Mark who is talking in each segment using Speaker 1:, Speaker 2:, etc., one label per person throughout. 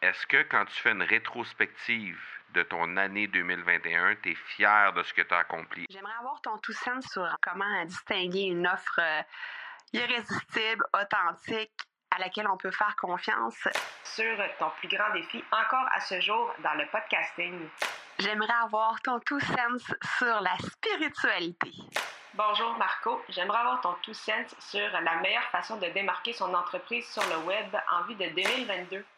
Speaker 1: Est-ce que quand tu fais une rétrospective de ton année 2021, tu es fier de ce que tu as accompli?
Speaker 2: J'aimerais avoir ton tout sens sur comment distinguer une offre euh, irrésistible, authentique, à laquelle on peut faire confiance.
Speaker 3: Sur ton plus grand défi encore à ce jour dans le podcasting.
Speaker 2: J'aimerais avoir ton tout sens sur la spiritualité.
Speaker 3: Bonjour Marco, j'aimerais avoir ton tout sens sur la meilleure façon de démarquer son entreprise sur le web en vue de 2022.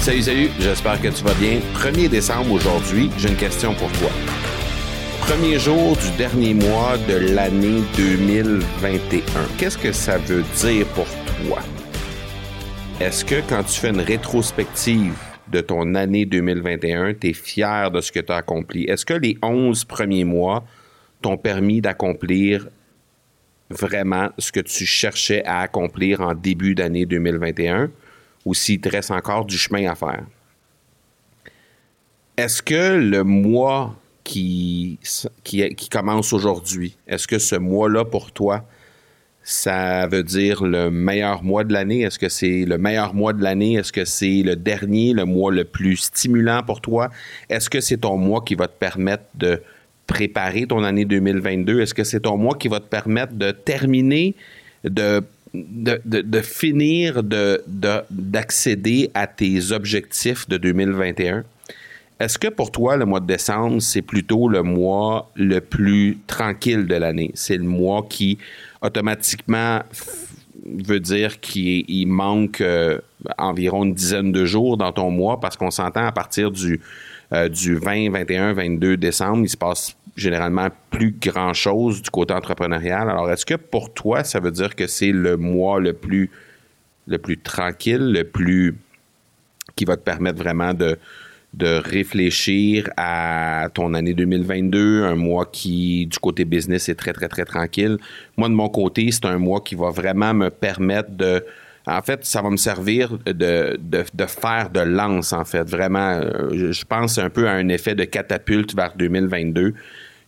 Speaker 4: Salut, salut, j'espère que tu vas bien. 1er décembre aujourd'hui, j'ai une question pour toi. Premier jour du dernier mois de l'année 2021. Qu'est-ce que ça veut dire pour toi? Est-ce que quand tu fais une rétrospective de ton année 2021, tu es fier de ce que tu as accompli? Est-ce que les 11 premiers mois t'ont permis d'accomplir vraiment ce que tu cherchais à accomplir en début d'année 2021? Ou s'il te reste encore du chemin à faire. Est-ce que le mois qui, qui, qui commence aujourd'hui, est-ce que ce mois-là pour toi, ça veut dire le meilleur mois de l'année? Est-ce que c'est le meilleur mois de l'année? Est-ce que c'est le dernier, le mois le plus stimulant pour toi? Est-ce que c'est ton mois qui va te permettre de préparer ton année 2022? Est-ce que c'est ton mois qui va te permettre de terminer, de de, de, finir d'accéder de, à tes objectifs de 2021. Est-ce que pour toi, le mois de décembre, c'est plutôt le mois le plus tranquille de l'année? C'est le mois qui automatiquement veut dire qu'il manque euh, environ une dizaine de jours dans ton mois parce qu'on s'entend à partir du, euh, du 20, 21, 22 décembre, il se passe généralement plus grand-chose du côté entrepreneurial. Alors, est-ce que pour toi, ça veut dire que c'est le mois le plus, le plus tranquille, le plus qui va te permettre vraiment de, de réfléchir à ton année 2022, un mois qui, du côté business, est très, très, très tranquille? Moi, de mon côté, c'est un mois qui va vraiment me permettre de... En fait, ça va me servir de, de, de faire de lance, en fait. Vraiment, euh, je pense un peu à un effet de catapulte vers 2022.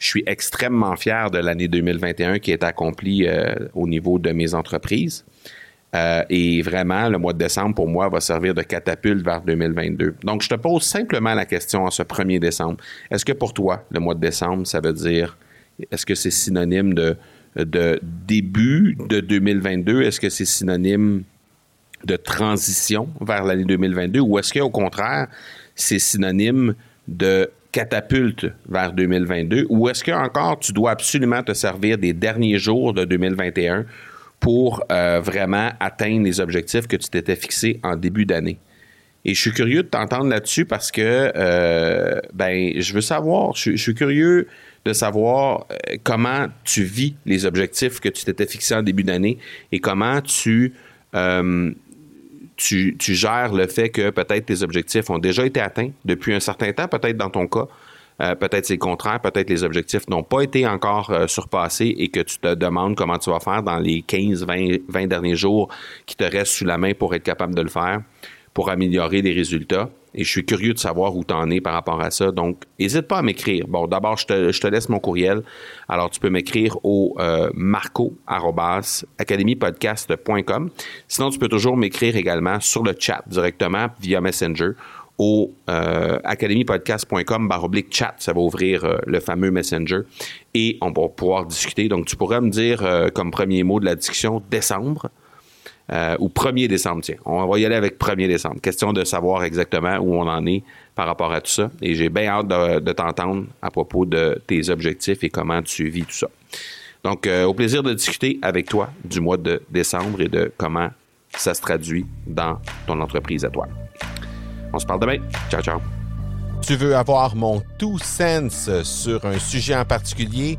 Speaker 4: Je suis extrêmement fier de l'année 2021 qui est accomplie euh, au niveau de mes entreprises. Euh, et vraiment, le mois de décembre, pour moi, va servir de catapulte vers 2022. Donc, je te pose simplement la question en ce 1er décembre. Est-ce que pour toi, le mois de décembre, ça veut dire, est-ce que c'est synonyme de, de début de 2022? Est-ce que c'est synonyme de transition vers l'année 2022? Ou est-ce qu'au contraire, c'est synonyme de catapulte vers 2022 ou est-ce que encore tu dois absolument te servir des derniers jours de 2021 pour euh, vraiment atteindre les objectifs que tu t'étais fixés en début d'année? Et je suis curieux de t'entendre là-dessus parce que euh, ben je veux savoir, je, suis curieux de savoir euh, comment tu vis les objectifs que tu t'étais fixés en début d'année et comment tu tu, gères le fait que peut-être tes objectifs ont déjà été atteints depuis un certain temps, peut-être dans ton cas. Euh, peut-être c'est le contraire, peut-être les objectifs n'ont pas été encore euh, surpassés et que tu te demandes comment tu vas faire dans les 15, 20, 20 derniers jours qui te restent sous la main pour être capable de le faire, pour améliorer les résultats. Et je suis curieux de savoir où tu en es par rapport à ça. Donc, n'hésite pas à m'écrire. Bon, d'abord, je te, je te, laisse mon courriel. Alors, tu peux m'écrire au euh, marco.academypodcast.com. Sinon, tu peux toujours m'écrire également sur le chat directement via Messenger au euh, academypodcast.com baroblique chat. Ça va ouvrir euh, le fameux Messenger et on va pouvoir discuter. Donc, tu pourrais me dire euh, comme premier mot de la discussion décembre. Euh, ou 1er décembre, tiens. On va y aller avec 1er décembre. Question de savoir exactement où on en est par rapport à tout ça. Et j'ai bien hâte de, t'entendre à propos de tes objectifs et comment tu vis tout ça. Donc, euh, au plaisir de discuter avec toi du mois de décembre et de comment ça se traduit dans ton entreprise à toi. On se parle demain. Ciao, ciao. Tu veux avoir mon tout sens sur un sujet en particulier?